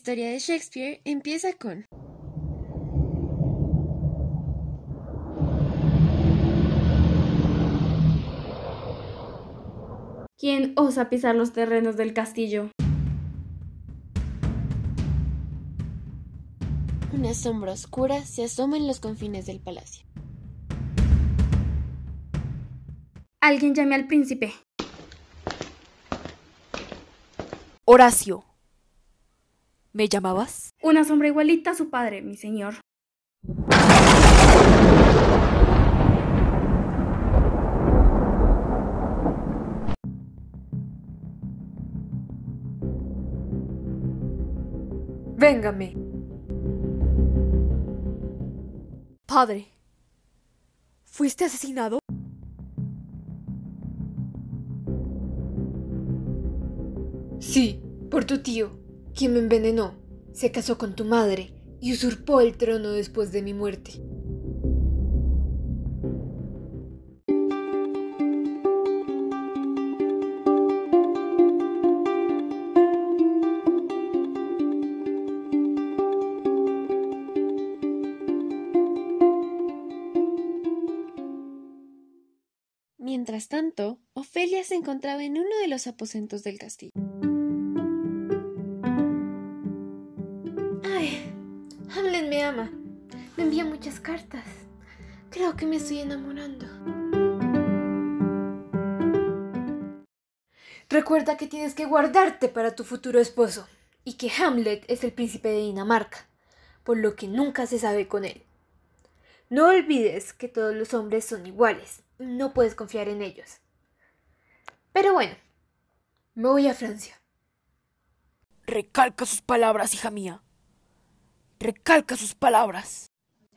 Historia de Shakespeare empieza con... ¿Quién osa pisar los terrenos del castillo? Una sombra oscura se asoma en los confines del palacio. Alguien llame al príncipe. Horacio. ¿Me llamabas? Una sombra igualita a su padre, mi señor. Véngame. Padre. ¿Fuiste asesinado? Sí, por tu tío, quien me envenenó, se casó con tu madre y usurpó el trono después de mi muerte. Mientras tanto, Ofelia se encontraba en uno de los aposentos del castillo. Me ama. Me envía muchas cartas. Creo que me estoy enamorando. Recuerda que tienes que guardarte para tu futuro esposo y que Hamlet es el príncipe de Dinamarca, por lo que nunca se sabe con él. No olvides que todos los hombres son iguales, no puedes confiar en ellos. Pero bueno, me voy a Francia. Recalca sus palabras, hija mía. Recalca sus palabras.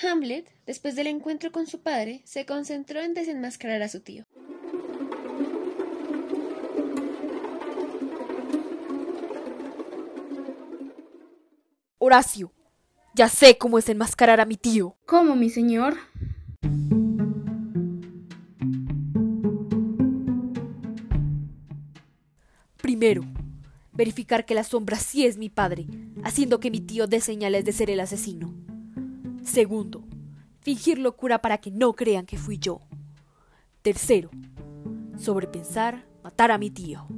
Hamlet, después del encuentro con su padre, se concentró en desenmascarar a su tío. Horacio, ya sé cómo es enmascarar a mi tío. ¿Cómo, mi señor? Primero, verificar que la sombra sí es mi padre, haciendo que mi tío dé señales de ser el asesino. Segundo, fingir locura para que no crean que fui yo. Tercero, sobrepensar matar a mi tío.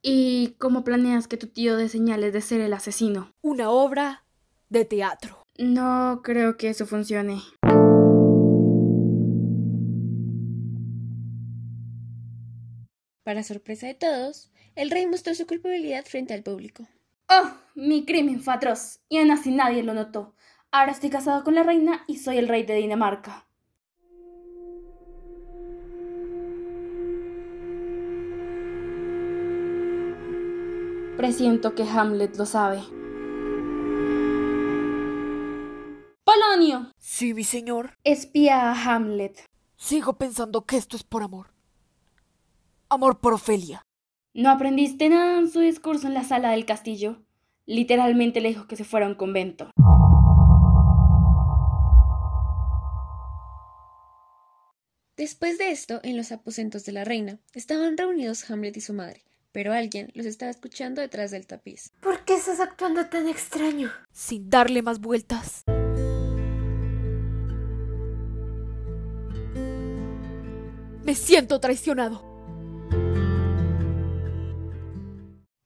¿Y cómo planeas que tu tío dé señales de ser el asesino? Una obra de teatro. No creo que eso funcione. Para sorpresa de todos, el rey mostró su culpabilidad frente al público. ¡Oh! Mi crimen fue atroz, y aún así nadie lo notó. Ahora estoy casado con la reina y soy el rey de Dinamarca. Presiento que Hamlet lo sabe. Polonio, Sí, mi señor. espía a Hamlet. Sigo pensando que esto es por amor. Amor por Ofelia. ¿No aprendiste nada en su discurso en la sala del castillo? Literalmente le dijo que se fuera a un convento. Después de esto, en los aposentos de la reina, estaban reunidos Hamlet y su madre, pero alguien los estaba escuchando detrás del tapiz. ¿Por qué estás actuando tan extraño? Sin darle más vueltas. Me siento traicionado.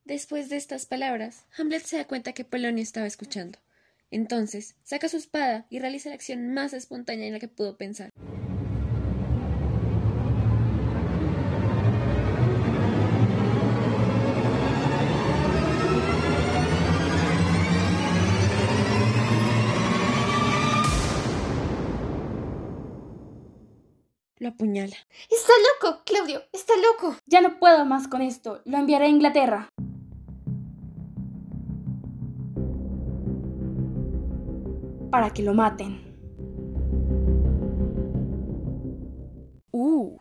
Después de estas palabras, Hamlet se da cuenta que Polonio estaba escuchando. Entonces, saca su espada y realiza la acción más espontánea en la que pudo pensar. Lo apuñala. Está loco, Claudio, está loco. Ya no puedo más con esto. Lo enviaré a Inglaterra. Para que lo maten. Uh.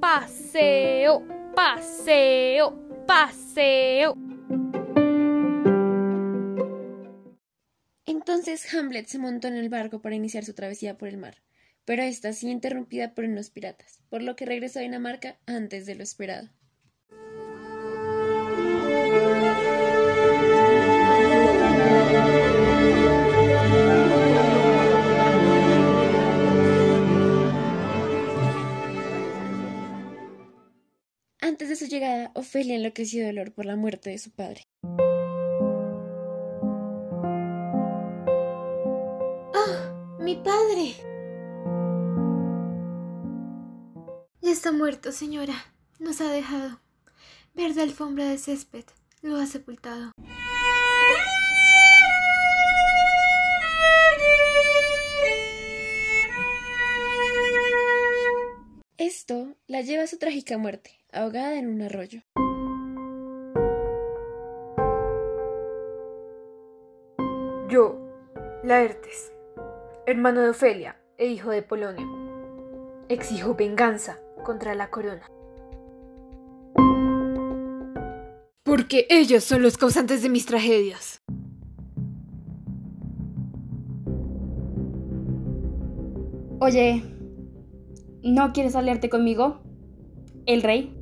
Paseo, paseo, paseo. Entonces Hamlet se montó en el barco para iniciar su travesía por el mar, pero esta sí interrumpida por unos piratas, por lo que regresó a Dinamarca antes de lo esperado. Enloqueció de dolor por la muerte de su padre. ¡Ah! ¡Mi padre! Ya está muerto, señora. Nos ha dejado. Verde alfombra de césped. Lo ha sepultado. Esto la lleva a su trágica muerte, ahogada en un arroyo. Laertes, hermano de Ofelia e hijo de Polonio, exijo venganza contra la corona. Porque ellos son los causantes de mis tragedias. Oye, ¿no quieres aliarte conmigo? ¿El rey?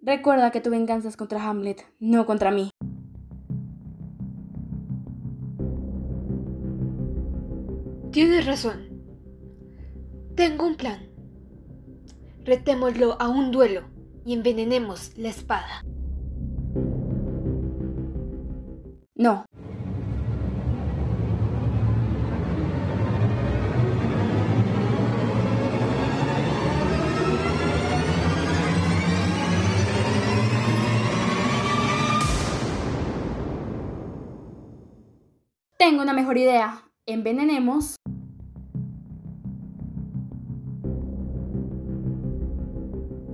Recuerda que tu venganza es contra Hamlet, no contra mí. Tienes razón. Tengo un plan. Retémoslo a un duelo y envenenemos la espada. No. Tengo una mejor idea. Envenenemos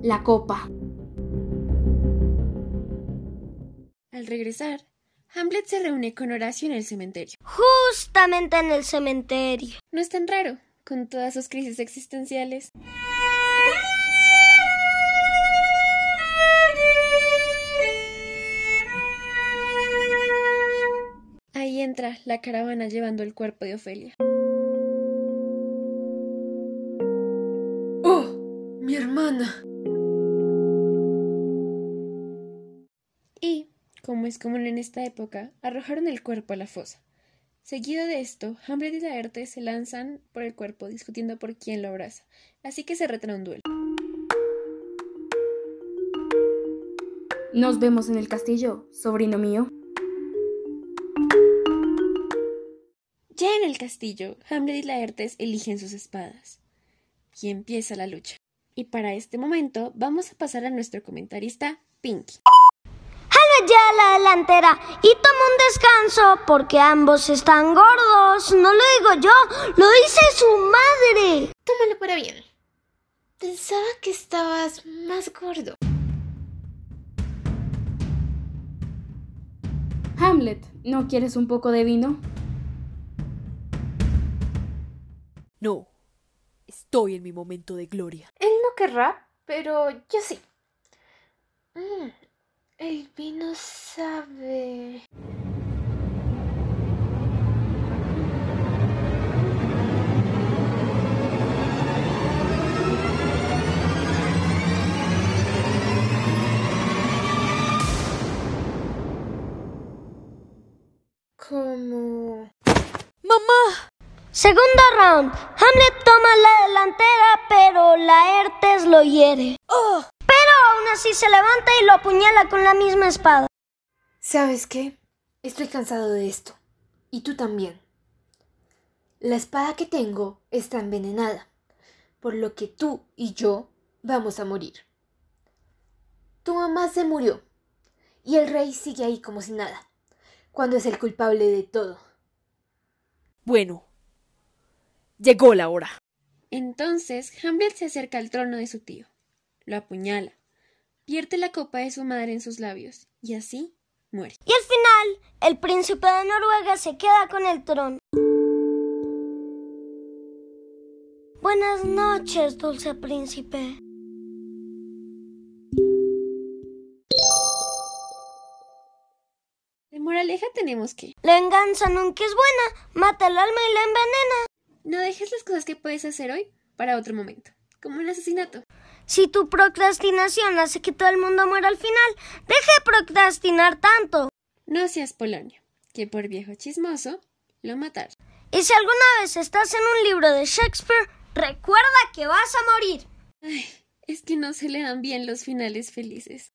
la copa. Al regresar, Hamlet se reúne con Horacio en el cementerio. Justamente en el cementerio. No es tan raro, con todas sus crisis existenciales. Entra la caravana llevando el cuerpo de Ofelia. ¡Oh! ¡Mi hermana! Y, como es común en esta época, arrojaron el cuerpo a la fosa. Seguido de esto, Hamlet y Laertes se lanzan por el cuerpo discutiendo por quién lo abraza, así que se retrasa un duelo. Nos vemos en el castillo, sobrino mío. El castillo, Hamlet y Laertes eligen sus espadas. Y empieza la lucha. Y para este momento vamos a pasar a nuestro comentarista, Pinky. Hamlet ya a la delantera y toma un descanso porque ambos están gordos. No lo digo yo, lo dice su madre. Tómalo para bien. Pensaba que estabas más gordo. Hamlet, ¿no quieres un poco de vino? No, estoy en mi momento de gloria. Él no querrá, pero yo sí. Mm, el vino sabe. Segundo round. Hamlet toma la delantera, pero Laertes lo hiere. Pero aún así se levanta y lo apuñala con la misma espada. ¿Sabes qué? Estoy cansado de esto. Y tú también. La espada que tengo está envenenada, por lo que tú y yo vamos a morir. Tu mamá se murió, y el rey sigue ahí como si nada, cuando es el culpable de todo. Bueno, llegó la hora. Entonces Hamlet se acerca al trono de su tío, lo apuñala, vierte la copa de su madre en sus labios y así muere. Y al final, el príncipe de Noruega se queda con el trono. Buenas noches, dulce príncipe. De moral moraleja tenemos que La venganza nunca es buena, mata el alma y la envenena. No dejes las cosas que puedes hacer hoy para otro momento, como un asesinato. Si tu procrastinación hace que todo el mundo muera al final, deja de procrastinar tanto. No seas Polonio, que por viejo chismoso lo mataron. Y si alguna vez estás en un libro de Shakespeare, recuerda que vas a morir. Es que no se le dan bien los finales felices.